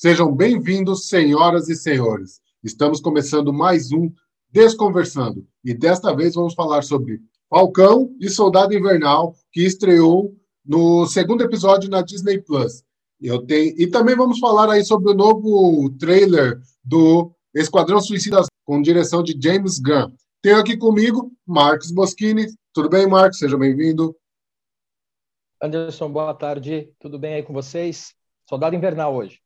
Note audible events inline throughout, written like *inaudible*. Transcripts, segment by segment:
Sejam bem-vindos, senhoras e senhores. Estamos começando mais um Desconversando e desta vez vamos falar sobre Falcão e Soldado Invernal, que estreou no segundo episódio na Disney Plus. Eu tenho e também vamos falar aí sobre o novo trailer do Esquadrão Suicida com direção de James Gunn. Tenho aqui comigo Marcos Boschini. Tudo bem, Marcos? Seja bem-vindo. Anderson, boa tarde. Tudo bem aí com vocês? Soldado Invernal hoje.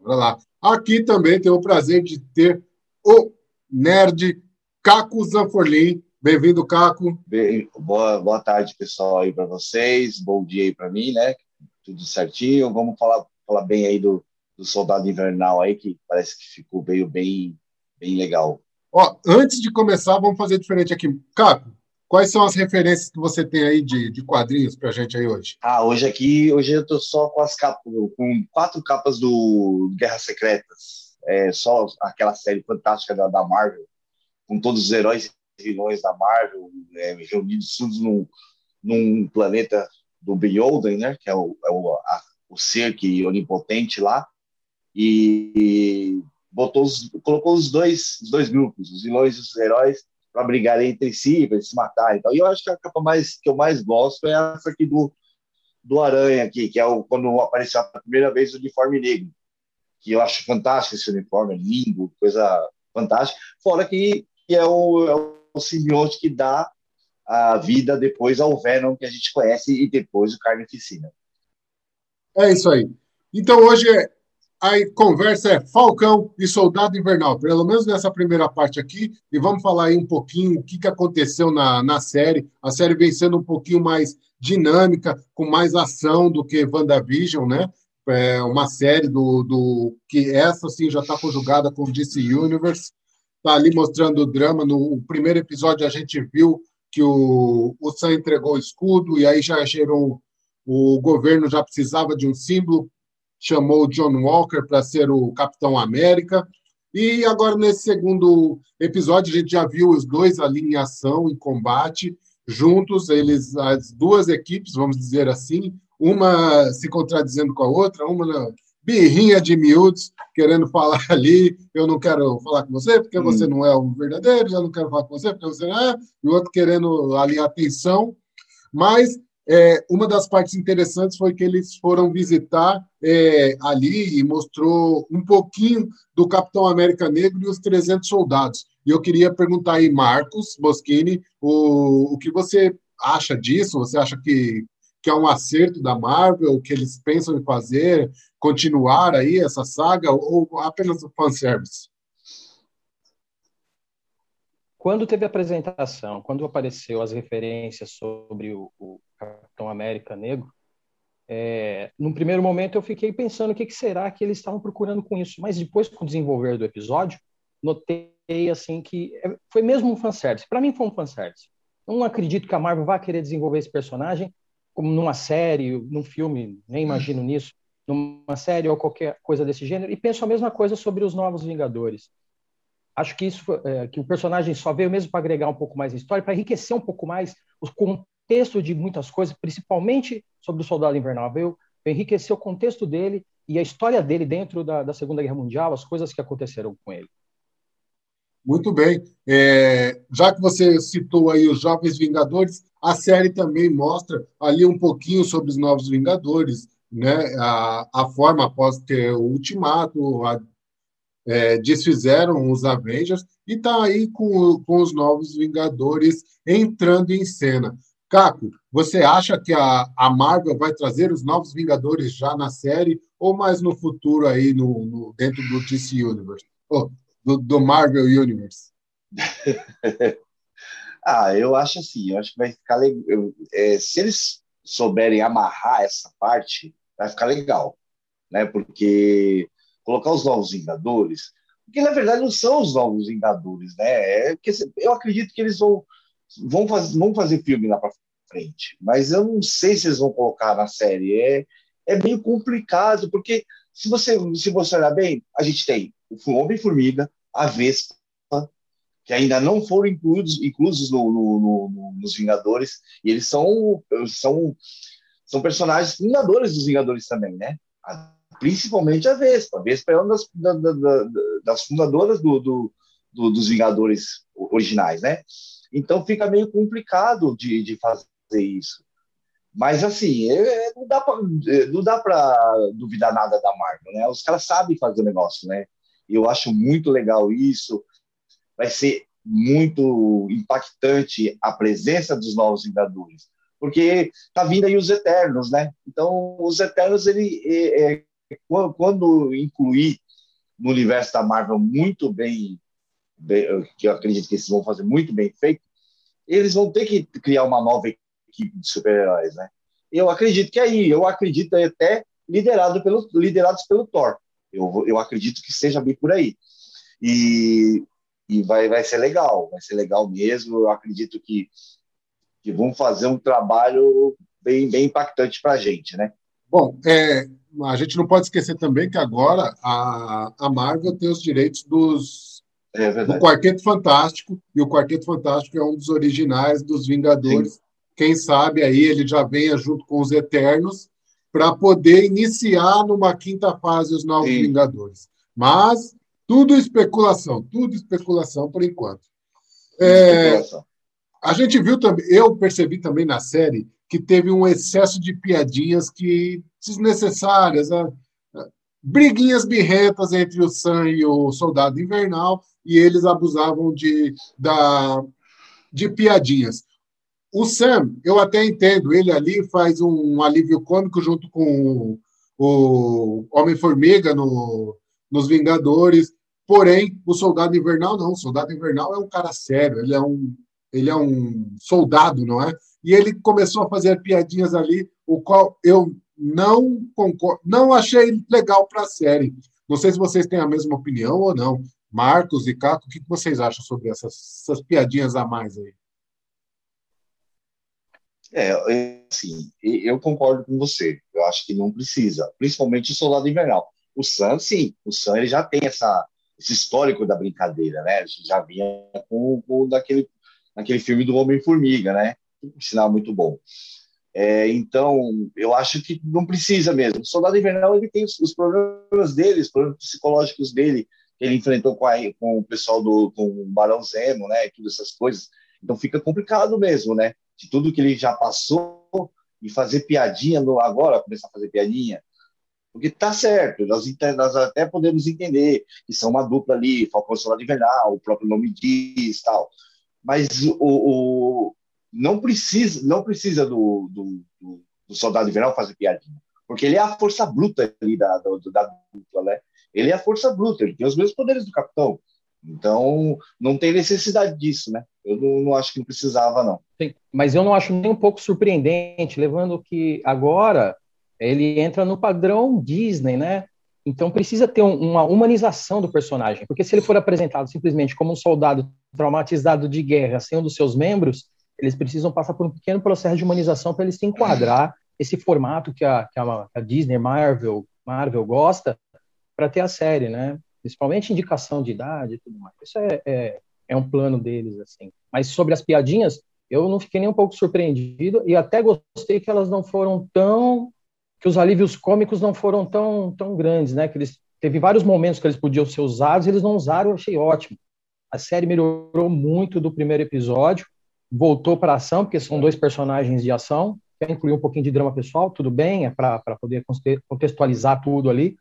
Bora lá. Aqui também tenho o prazer de ter o nerd Caco Zanforlin. Bem-vindo, Caco. Bem, boa, boa tarde, pessoal, aí para vocês. Bom dia aí para mim, né? Tudo certinho. Vamos falar, falar bem aí do, do Soldado Invernal aí, que parece que ficou bem, bem, bem legal. Ó, antes de começar, vamos fazer diferente aqui. Caco, Quais são as referências que você tem aí de, de quadrinhos para a gente aí hoje? Ah, hoje aqui, hoje eu tô só com as capas, com quatro capas do Guerras Secretas. É só aquela série fantástica da, da Marvel, com todos os heróis e vilões da Marvel é, reunidos todos num, num planeta do Beholden, né? Que é o, é o, a, o ser que onipotente lá. E, e botou os, colocou os dois, os dois grupos, os vilões e os heróis, para brigar entre si, para se matar e tal. E eu acho que a capa mais que eu mais gosto é essa aqui do, do Aranha aqui, que é o, quando apareceu a primeira vez o uniforme negro, que eu acho fantástico esse uniforme, é lindo, coisa fantástica. Fora que, que é, o, é o simbionte que dá a vida depois ao Venom que a gente conhece e depois o Carnificina. É isso aí. Então hoje é a conversa é Falcão e Soldado Invernal, pelo menos nessa primeira parte aqui, e vamos falar aí um pouquinho o que, que aconteceu na, na série. A série vem sendo um pouquinho mais dinâmica, com mais ação do que WandaVision, né? É uma série do, do que essa sim já está conjugada com DC Universe. Está ali mostrando o drama. No primeiro episódio a gente viu que o, o Sam entregou o escudo, e aí já gerou. O governo já precisava de um símbolo chamou o John Walker para ser o Capitão América. E agora, nesse segundo episódio, a gente já viu os dois ali em ação, em combate, juntos, eles, as duas equipes, vamos dizer assim, uma se contradizendo com a outra, uma na birrinha de miúdos, querendo falar *laughs* ali, eu não quero falar com você porque hum. você não é o verdadeiro, eu não quero falar com você porque você não é, e o outro querendo ali atenção, mas é, uma das partes interessantes foi que eles foram visitar é, ali e mostrou um pouquinho do Capitão América Negro e os 300 soldados. E eu queria perguntar aí, Marcos Boschini, o, o que você acha disso? Você acha que, que é um acerto da Marvel, que eles pensam em fazer, continuar aí essa saga, ou apenas o fanservice? Quando teve a apresentação, quando apareceu as referências sobre o, o Capitão América Negro, é, num primeiro momento eu fiquei pensando o que, que, será que eles estavam procurando com isso, mas depois com o desenvolver do episódio, notei assim que é, foi mesmo um fanservice. Para mim foi um fanservice. Não acredito que a Marvel vá querer desenvolver esse personagem como numa série, num filme, nem imagino nisso, numa série ou qualquer coisa desse gênero, e penso a mesma coisa sobre os Novos Vingadores acho que isso é, que o personagem só veio mesmo para agregar um pouco mais a história, para enriquecer um pouco mais o contexto de muitas coisas, principalmente sobre o Soldado Invernal. Veio, enriquecer o contexto dele e a história dele dentro da, da, Segunda Guerra Mundial, as coisas que aconteceram com ele. Muito bem. É, já que você citou aí os Jovens Vingadores, a série também mostra ali um pouquinho sobre os Novos Vingadores, né? A, a forma após ter o Ultimato, a é, desfizeram os Avengers e está aí com, com os novos Vingadores entrando em cena. Caco, você acha que a, a Marvel vai trazer os novos Vingadores já na série ou mais no futuro aí no, no dentro do DC Universe? Oh, do, do Marvel Universe? *laughs* ah, eu acho assim, eu acho que vai ficar legal. É, se eles souberem amarrar essa parte, vai ficar legal, né? Porque colocar os novos Vingadores, porque na verdade não são os novos Vingadores, né? É que eu acredito que eles vão vão fazer, vão fazer filme lá para frente, mas eu não sei se eles vão colocar na série. É, é meio complicado, porque se você se você olhar bem, a gente tem o Homem-Formiga, a Vespa, que ainda não foram incluídos, inclusos no, no, no, nos Vingadores, e eles são, são, são personagens Vingadores dos Vingadores também, né? A principalmente a Vespa. A Vespa é uma das, da, da, das fundadoras do, do, do, dos Vingadores originais, né? Então fica meio complicado de, de fazer isso. Mas assim, é, não dá para não dá para duvidar nada da Marvel, né? Os caras sabem fazer o negócio, né? Eu acho muito legal isso. Vai ser muito impactante a presença dos novos Vingadores, porque tá vindo aí os Eternos, né? Então, os Eternos, ele é, é, quando incluir no universo da Marvel muito bem, bem, que eu acredito que eles vão fazer muito bem feito, eles vão ter que criar uma nova equipe de super-heróis, né? Eu acredito que é aí, eu acredito até liderado pelo, liderados pelo Thor. Eu, eu acredito que seja bem por aí. E, e vai, vai ser legal, vai ser legal mesmo. Eu acredito que, que vão fazer um trabalho bem, bem impactante para a gente, né? Bom, é, a gente não pode esquecer também que agora a, a Marvel tem os direitos dos, é do Quarteto Fantástico, e o Quarteto Fantástico é um dos originais dos Vingadores. Sim. Quem sabe aí ele já venha junto com os Eternos para poder iniciar numa quinta fase os Novos Sim. Vingadores. Mas tudo especulação, tudo especulação por enquanto. É, a gente viu também, eu percebi também na série que teve um excesso de piadinhas que desnecessárias, né? briguinhas birrentas entre o Sam e o Soldado Invernal, e eles abusavam de, da, de piadinhas. O Sam, eu até entendo, ele ali faz um alívio cômico junto com o, Homem-Formiga no, nos Vingadores, porém, o Soldado Invernal não, o Soldado Invernal é um cara sério, ele é um, ele é um soldado, não é? E ele começou a fazer piadinhas ali, o qual eu não concordo, não achei legal para a série. Não sei se vocês têm a mesma opinião ou não. Marcos e Caco, o que vocês acham sobre essas, essas piadinhas a mais aí? É, assim, eu concordo com você. Eu acho que não precisa, principalmente o Soldado Invernal. O Sam, sim, o Sam ele já tem essa, esse histórico da brincadeira, né? Já vinha com, com daquele, naquele filme do Homem-Formiga, né? Um sinal muito bom. É, então, eu acho que não precisa mesmo. O Soldado Invernal ele tem os, os problemas dele, os problemas psicológicos dele, que ele enfrentou com, a, com o pessoal do com o Barão Zemo, né? E todas essas coisas. Então fica complicado mesmo, né? De tudo que ele já passou e fazer piadinha no agora, começar a fazer piadinha. Porque tá certo, nós, nós até podemos entender que são uma dupla ali, Falcão Soldado Invernal, o próprio nome diz tal. Mas o, o não precisa, não precisa do, do, do, do soldado invernal fazer piadinha, porque ele é a força bruta ali da, dupla, né? Ele é a força bruta, ele tem os mesmos poderes do capitão. Então, não tem necessidade disso, né? Eu não, não acho que não precisava, não. Sim, mas eu não acho nem um pouco surpreendente, levando que agora ele entra no padrão Disney, né? Então precisa ter um, uma humanização do personagem, porque se ele for apresentado simplesmente como um soldado traumatizado de guerra sem um dos seus membros, eles precisam passar por um pequeno processo de humanização para eles se enquadrar esse formato que a, que a, Disney, Marvel, Marvel gosta para ter a série, né? Principalmente indicação de idade e tudo mais. Isso é, é, é um plano deles, assim. Mas sobre as piadinhas, eu não fiquei nem um pouco surpreendido e até gostei que elas não foram tão que os alívios cômicos não foram tão tão grandes, né? Que eles teve vários momentos que eles podiam ser usados, eles não usaram, eu achei ótimo. A série melhorou muito do primeiro episódio voltou para ação, porque são dois personagens de ação, quer incluir um pouquinho de drama pessoal, tudo bem, é para poder contextualizar tudo ali,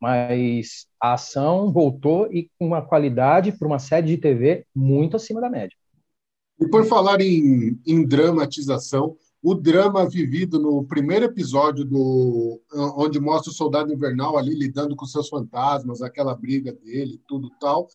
mas a ação voltou e com uma qualidade para uma série de TV muito acima da média. E por falar em, em dramatização, o drama vivido no primeiro episódio do onde mostra o soldado invernal ali lidando com seus fantasmas, aquela briga dele, tudo tal,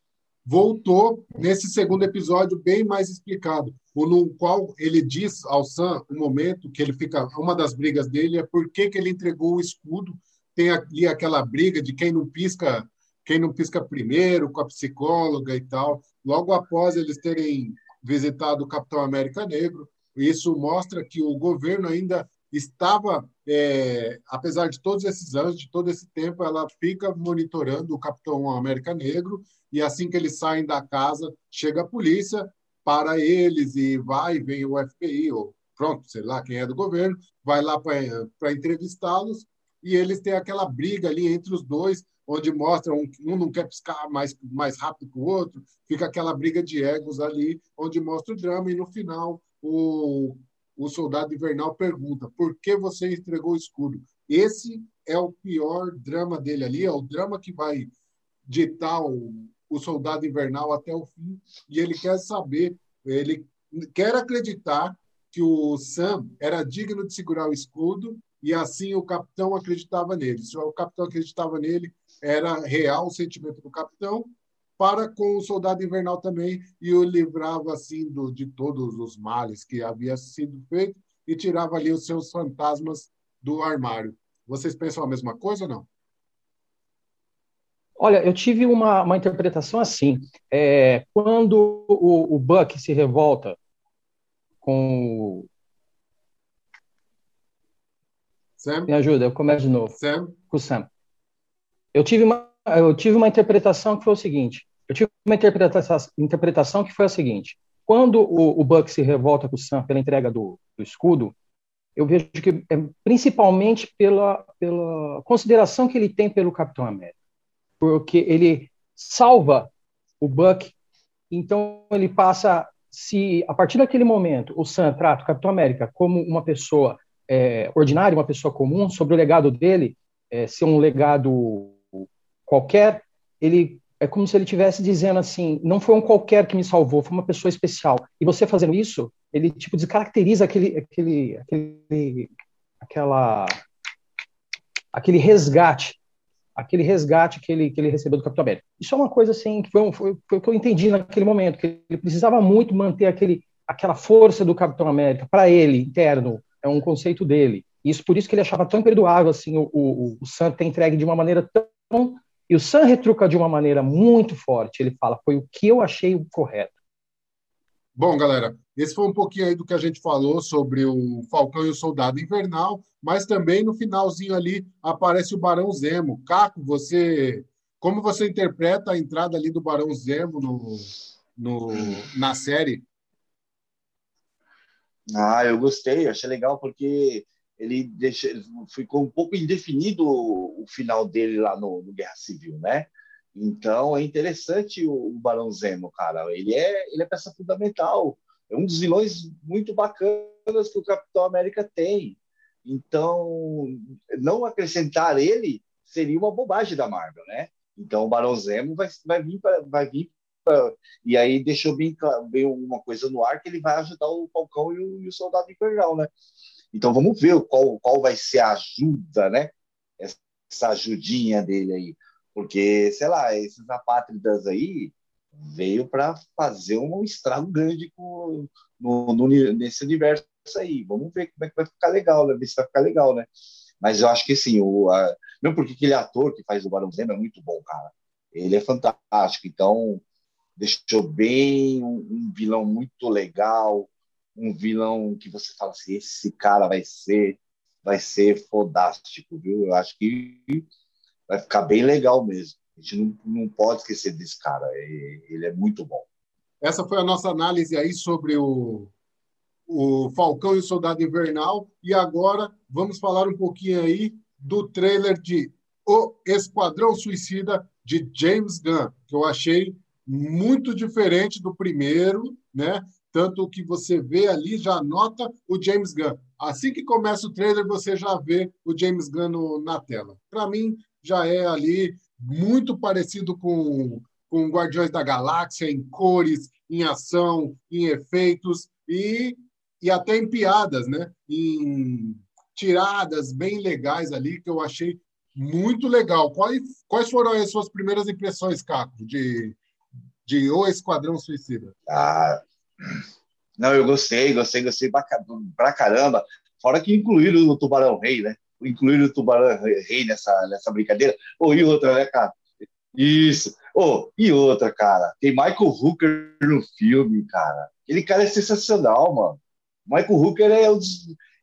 voltou nesse segundo episódio bem mais explicado, no qual ele diz ao Sam o momento que ele fica, uma das brigas dele é por que, que ele entregou o escudo, tem ali aquela briga de quem não pisca, quem não pisca primeiro com a psicóloga e tal. Logo após eles terem visitado o Capitão América Negro, isso mostra que o governo ainda estava, é, apesar de todos esses anos, de todo esse tempo, ela fica monitorando o Capitão América Negro e assim que eles saem da casa, chega a polícia para eles e vai, vem o FBI, ou pronto, sei lá quem é do governo, vai lá para entrevistá-los e eles têm aquela briga ali entre os dois, onde mostram um, um não quer piscar mais, mais rápido que o outro, fica aquela briga de egos ali, onde mostra o drama, e no final o, o soldado invernal pergunta: por que você entregou o escudo? Esse é o pior drama dele ali, é o drama que vai ditar o, o soldado invernal até o fim, e ele quer saber, ele quer acreditar que o Sam era digno de segurar o escudo e assim o capitão acreditava nele. Se o capitão acreditava nele, era real o sentimento do capitão para com o soldado invernal também e o livrava assim do, de todos os males que havia sido feito e tirava ali os seus fantasmas do armário. Vocês pensam a mesma coisa ou não? Olha, eu tive uma, uma interpretação assim. É, quando o, o Buck se revolta com Sam? Me ajuda, eu começo de novo. Sam? Com o Sam. Eu tive uma, eu tive uma interpretação que foi o seguinte. Eu tive uma interpretação, interpretação que foi a seguinte. Quando o, o Buck se revolta com o Sam pela entrega do, do escudo, eu vejo que é principalmente pela, pela consideração que ele tem pelo Capitão América. Porque ele salva o Buck, então ele passa se a partir daquele momento o Sam trata o Capitão América como uma pessoa é, ordinário, uma pessoa comum, sobre o legado dele é, ser um legado qualquer, ele é como se ele estivesse dizendo assim, não foi um qualquer que me salvou, foi uma pessoa especial. E você fazendo isso, ele tipo descaracteriza aquele, aquele, aquele, aquela, aquele resgate, aquele resgate que ele, que ele recebeu do Capitão América. Isso é uma coisa assim que foi, foi, foi o que eu entendi naquele momento, que ele precisava muito manter aquele, aquela força do Capitão América para ele interno, é um conceito dele. Isso por isso que ele achava tão imperdoável assim o, o, o Sam ter entregue de uma maneira tão e o Sam retruca de uma maneira muito forte. Ele fala: "Foi o que eu achei o correto". Bom, galera, esse foi um pouquinho aí do que a gente falou sobre o Falcão e o Soldado Invernal, mas também no finalzinho ali aparece o Barão Zemo. Caco, você como você interpreta a entrada ali do Barão Zemo no, no, na série? Ah, eu gostei, achei legal porque ele deixa, ficou um pouco indefinido o, o final dele lá no, no, Guerra Civil, né? Então é interessante o, o, Barão Zemo, cara. Ele é, ele é peça fundamental. É um dos vilões muito bacanas que o Capitão América tem. Então, não acrescentar ele seria uma bobagem da Marvel, né? Então o Barão Zemo vai, vai vir vai vir e aí deixou bem, bem uma coisa no ar que ele vai ajudar o Falcão e o, e o Soldado Invernal, né? Então vamos ver qual, qual vai ser a ajuda, né? Essa ajudinha dele aí. Porque, sei lá, esses apátridas aí veio para fazer um estrago grande com, no, no, nesse universo aí. Vamos ver como é que vai ficar legal, né? Ver se vai ficar legal, né? Mas eu acho que sim, o, a, mesmo porque aquele ator que faz o Barão Zemo é muito bom, cara. Ele é fantástico. Então, deixou bem um, um, vilão muito legal, um vilão que você fala assim, esse cara vai ser vai ser fodástico, viu? Eu acho que vai ficar bem legal mesmo. A gente não, não pode esquecer desse cara, ele é muito bom. Essa foi a nossa análise aí sobre o, o Falcão e o Soldado Invernal. E agora vamos falar um pouquinho aí do trailer de O Esquadrão Suicida de James Gunn, que eu achei muito diferente do primeiro, né? Tanto que você vê ali, já nota o James Gunn. Assim que começa o trailer, você já vê o James Gunn no, na tela. Para mim, já é ali muito parecido com, com Guardiões da Galáxia, em cores, em ação, em efeitos e, e até em piadas, né? Em tiradas bem legais ali, que eu achei muito legal. Quais, quais foram as suas primeiras impressões, Caco, de, de O Esquadrão Suicida? Ah, não, eu gostei, gostei, gostei pra caramba. Fora que incluíram o Tubarão Rei, né? Incluíram o Tubarão Rei nessa, nessa brincadeira. Oh, e outra, né, cara? Isso. Oh, e outra, cara. Tem Michael Hooker no filme, cara. Aquele cara é sensacional, mano. Michael Hooker é o.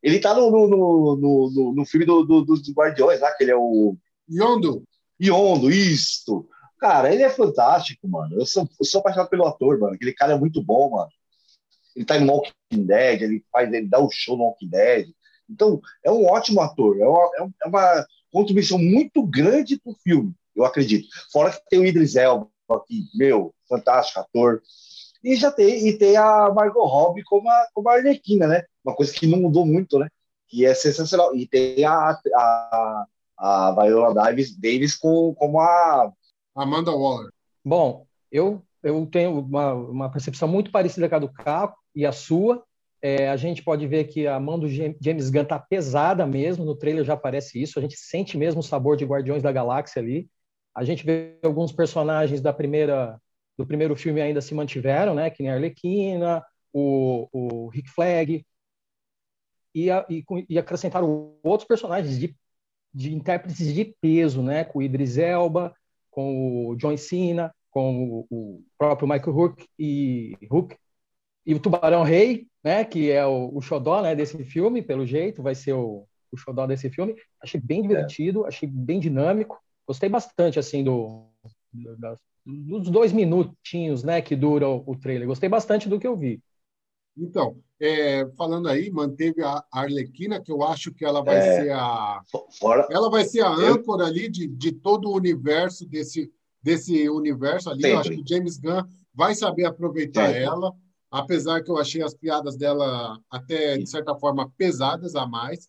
Ele tá no, no, no, no, no filme do, do, dos Guardiões lá, que ele é o. Yondo. Yondo, isto. Cara, ele é fantástico, mano. Eu sou, eu sou apaixonado pelo ator, mano. Aquele cara é muito bom, mano. Ele tá em Walking Dead, ele faz, ele dá o um show no Walking Dead. Então, é um ótimo ator. É uma, é uma, contribuição muito grande para o filme, eu acredito. Fora que tem o Idris Elba, que, meu, fantástico ator. E já tem, e tem a Margot Robbie como a, como a Arlequina, né? Uma coisa que não mudou muito, né? Que é sensacional. E tem a, a, a Viola Davis, Davis com, como a... Amanda Waller. Bom, eu, eu tenho uma, uma percepção muito parecida com a do Caco e a sua. É, a gente pode ver que a mão do James Gunn tá pesada mesmo, no trailer já aparece isso, a gente sente mesmo o sabor de Guardiões da Galáxia ali. A gente vê alguns personagens da primeira do primeiro filme ainda se mantiveram, né, que nem a Arlequina, o, o Rick Flag, e, a, e, e acrescentaram outros personagens de, de intérpretes de peso, né, com o Idris Elba, com o John Cena, com o, o próprio Michael Hook e Hook e o Tubarão Rei, né, que é o, o xodó, né, desse filme, pelo jeito, vai ser o, o xodó desse filme. Achei bem divertido, é. achei bem dinâmico. Gostei bastante, assim, do, das, dos dois minutinhos, né, que dura o, o trailer. Gostei bastante do que eu vi. Então, é, falando aí, manteve a Arlequina, que eu acho que ela vai é, ser a. Fora, ela vai ser a âncora eu, ali de, de todo o universo desse, desse universo ali. Sempre. Eu acho que o James Gunn vai saber aproveitar sempre. ela, apesar que eu achei as piadas dela até, de certa forma, pesadas a mais.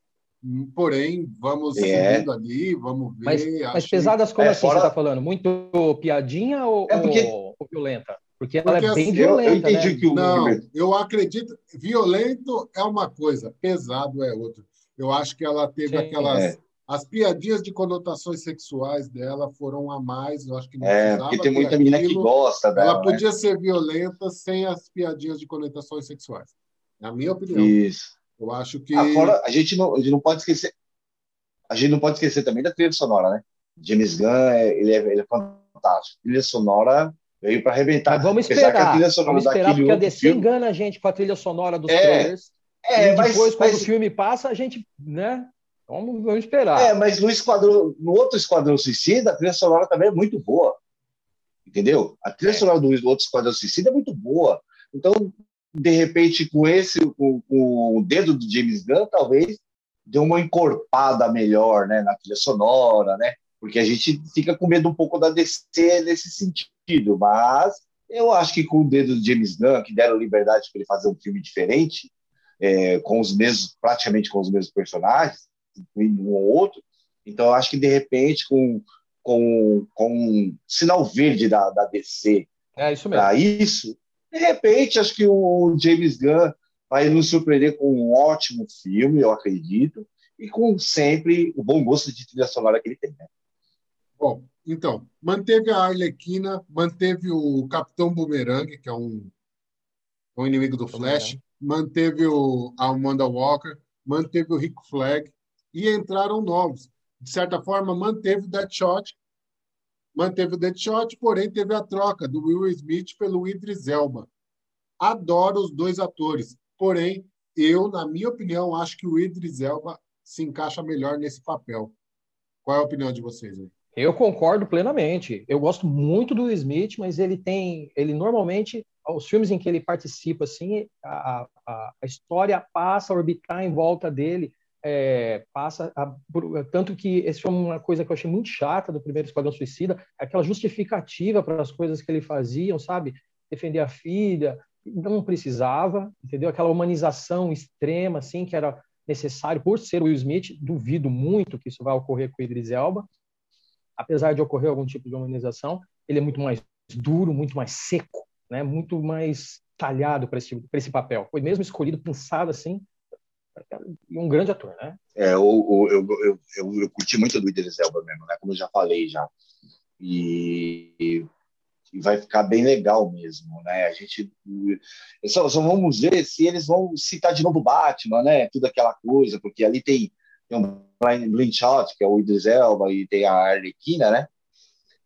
Porém, vamos é. seguindo ali, vamos ver. Mas, mas pesadas como é, assim fora... você está falando? Muito piadinha ou, é porque... ou, ou violenta? Porque ela Porque, é bem assim, violenta. Eu, eu né? que o Não, eu acredito. Violento é uma coisa, pesado é outra. Eu acho que ela teve Sim, aquelas. É. As piadinhas de conotações sexuais dela foram a mais. Eu acho que não É, porque tem muita menina que gosta dela. Ela né? podia ser violenta sem as piadinhas de conotações sexuais. Na minha opinião. Isso. Eu acho que. Agora, a gente não, a gente não pode esquecer. A gente não pode esquecer também da trilha sonora, né? James Gunn, ele é, ele é fantástico. A trilha sonora Veio para arrebentar. Mas vamos esperar. vamos esperar, porque a DC filme... engana a gente com a trilha sonora dos é, trailers. É, e depois, mas, quando mas... o filme passa, a gente, né? Vamos, vamos esperar. É, mas no, esquadrão, no outro Esquadrão Suicida, a trilha sonora também é muito boa. Entendeu? A trilha é. sonora do outro Esquadrão Suicida é muito boa. Então, de repente, com esse, com, com o dedo do James Gunn, talvez deu uma encorpada melhor, né, na trilha sonora, né? Porque a gente fica com medo um pouco da DC nesse sentido mas eu acho que com o dedo do James Gunn, que deram liberdade para ele fazer um filme diferente, é, com os mesmos, praticamente com os mesmos personagens, um ou outro, então eu acho que de repente com, com, com um sinal verde da, da DC é isso para isso, de repente acho que o James Gunn vai nos surpreender com um ótimo filme, eu acredito, e com sempre o bom gosto de trilha sonora que ele tem. Né? Bom, então, manteve a Arlequina, manteve o Capitão Boomerang, que é um, um inimigo do Flash, manteve o, a Amanda Walker, manteve o Rick Flag e entraram novos. De certa forma, manteve o Deadshot, manteve o Deadshot, porém teve a troca do Will Smith pelo Idris Elba. Adoro os dois atores, porém, eu, na minha opinião, acho que o Idris Elba se encaixa melhor nesse papel. Qual é a opinião de vocês aí? Eu concordo plenamente. Eu gosto muito do Smith, mas ele tem, ele normalmente, os filmes em que ele participa, assim, a, a, a história passa a orbitar em volta dele, é, passa, a, tanto que esse foi uma coisa que eu achei muito chata do primeiro Esquadrão Suicida, aquela justificativa para as coisas que ele fazia, sabe? Defender a filha, não precisava, entendeu? Aquela humanização extrema, assim, que era necessário por ser Will Smith. Duvido muito que isso vai ocorrer com o Idris Elba apesar de ocorrer algum tipo de humanização, ele é muito mais duro, muito mais seco, né? muito mais talhado para esse, esse papel. Foi mesmo escolhido, pensado assim, e um grande ator, né? É, eu, eu, eu, eu, eu curti muito do Idris Elba mesmo, né? Como eu já falei já. E, e vai ficar bem legal mesmo, né? A gente só, só, vamos ver se eles vão citar de novo Batman, né? Tudo aquela coisa, porque ali tem, tem um Blind Shot, que é o Idris Elba, e tem a Arlequina, né?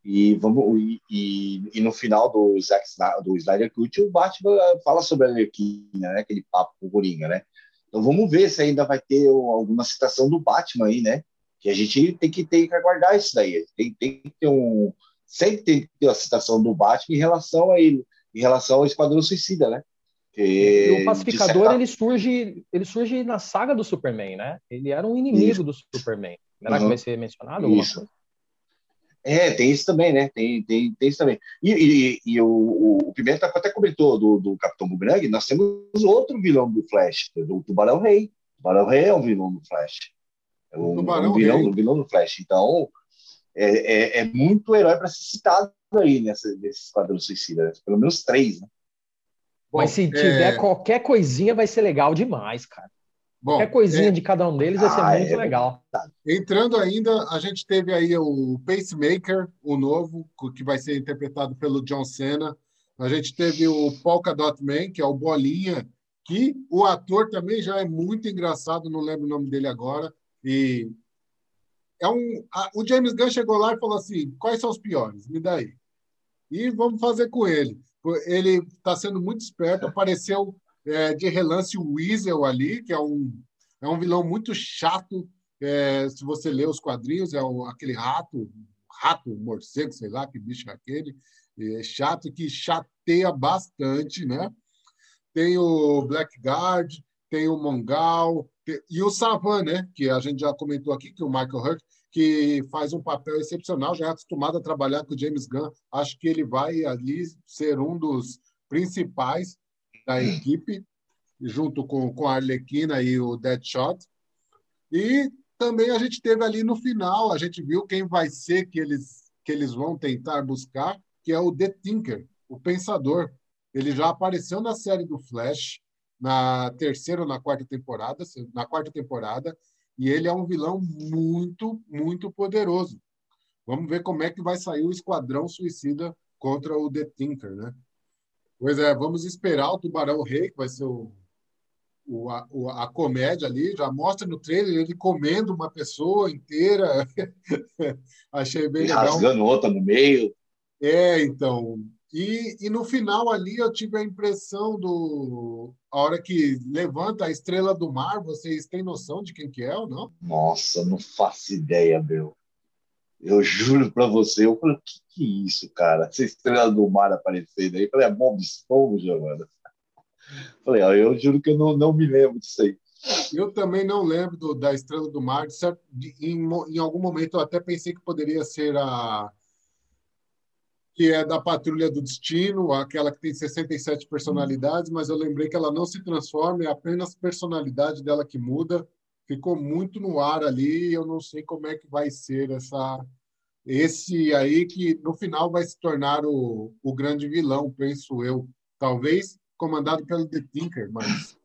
E, vamos, e, e, no final do, Zack, do Snyder Cut, o Batman fala sobre a Arlequina, né? Aquele papo com o Coringa, né? Então vamos ver se ainda vai ter alguma citação do Batman aí, né? Que a gente tem que, tem que aguardar isso daí. Tem, tem que ter um. Sempre tem que ter a citação do Batman em relação a ele, em relação ao Esquadrão Suicida, né? E o pacificador certa... ele surge, ele surge na saga do Superman, né? Ele era um inimigo Isso. do Superman. Será uhum. que vai ser mencionado? Isso. É, tem isso também, né? Tem, tem, tem isso também. E, e, e o, o Pimenta até comentou do, do Capitão Boomerang, nós temos outro vilão do Flash, do Tubarão Rei. O Tubarão Rei é um vilão do Flash. É um, um vilão, um vilão do Flash. Então, é, é, é muito herói para ser citado aí nessa, nesse Esquadrão Suicida. Né? Pelo menos três, né? Mas se tiver é... qualquer coisinha, vai ser legal demais, cara. Bom, qualquer coisinha é... de cada um deles vai ser ah, muito é... legal. Entrando ainda, a gente teve aí o Pacemaker, o novo, que vai ser interpretado pelo John Cena. A gente teve o Polka Dot Man, que é o Bolinha, que o ator também já é muito engraçado, não lembro o nome dele agora. E é um, a, o James Gunn chegou lá e falou assim: quais são os piores? Me dá aí. E vamos fazer com ele. Ele está sendo muito esperto. Apareceu é, de relance o Weasel ali, que é um, é um vilão muito chato. É, se você ler os quadrinhos, é o, aquele rato, rato, morcego, sei lá que bicho é aquele, é chato, que chateia bastante, né? Tem o Blackguard, tem o Mongal, e o Savan, né? Que a gente já comentou aqui, que o Michael Hurt, que faz um papel excepcional, já é acostumado a trabalhar com o James Gunn. Acho que ele vai ali ser um dos principais da equipe, junto com, com a Arlequina e o Deadshot. E também a gente teve ali no final, a gente viu quem vai ser que eles, que eles vão tentar buscar, que é o The Tinker, o Pensador. Ele já apareceu na série do Flash, na terceira ou na quarta temporada, na quarta temporada, e ele é um vilão muito, muito poderoso. Vamos ver como é que vai sair o Esquadrão Suicida contra o The Tinker, né? Pois é, vamos esperar o Tubarão Rei, que vai ser o, o, a, o, a, comédia ali. Já mostra no trailer ele comendo uma pessoa inteira. *laughs* Achei bem e legal. Rasgando outra no meio. É, então. E, e no final ali eu tive a impressão do. A hora que levanta a estrela do mar, vocês têm noção de quem que é ou não? Nossa, não faço ideia, meu. Eu juro para você, eu falei, que, que é isso, cara? Essa estrela do mar aparecendo aí. Eu falei, é Bob Esponja, mano. *laughs* Falei, ó, eu juro que eu não, não me lembro disso aí. Eu também não lembro do, da Estrela do Mar. Certo, em, em algum momento eu até pensei que poderia ser a que é da Patrulha do Destino, aquela que tem 67 personalidades, mas eu lembrei que ela não se transforma, é apenas a personalidade dela que muda. Ficou muito no ar ali, eu não sei como é que vai ser essa esse aí que no final vai se tornar o, o grande vilão, penso eu. Talvez comandado pelo The Tinker, mas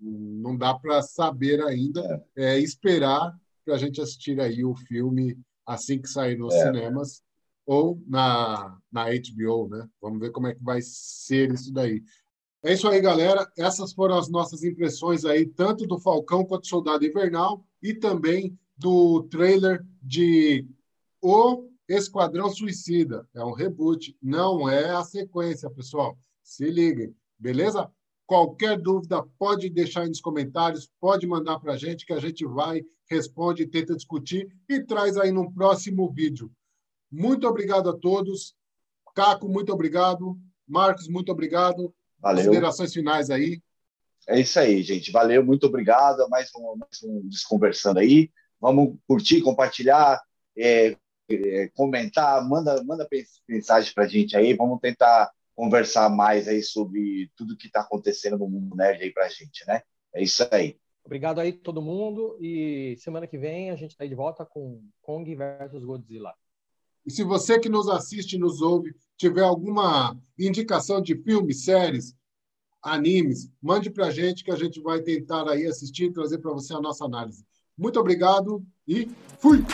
não dá para saber ainda. É, esperar para a gente assistir aí o filme assim que sair nos é. cinemas ou na, na HBO, né? Vamos ver como é que vai ser isso daí. É isso aí, galera. Essas foram as nossas impressões aí, tanto do Falcão quanto do Soldado Invernal e também do trailer de O Esquadrão Suicida. É um reboot, não é a sequência, pessoal. Se liguem, beleza? Qualquer dúvida, pode deixar aí nos comentários, pode mandar para a gente, que a gente vai, responde, tenta discutir e traz aí no próximo vídeo. Muito obrigado a todos. Caco, muito obrigado. Marcos, muito obrigado. Valeu. Considerações finais aí. É isso aí, gente. Valeu, muito obrigado. Mais um, mais um Desconversando aí. Vamos curtir, compartilhar, é, é, comentar, manda, manda mensagem para a gente aí. Vamos tentar conversar mais aí sobre tudo que está acontecendo no mundo nerd aí para a gente, né? É isso aí. Obrigado aí todo mundo e semana que vem a gente está aí de volta com Kong versus Godzilla. E se você que nos assiste nos ouve tiver alguma indicação de filmes, séries, animes, mande para a gente que a gente vai tentar aí assistir e trazer para você a nossa análise. Muito obrigado e fui!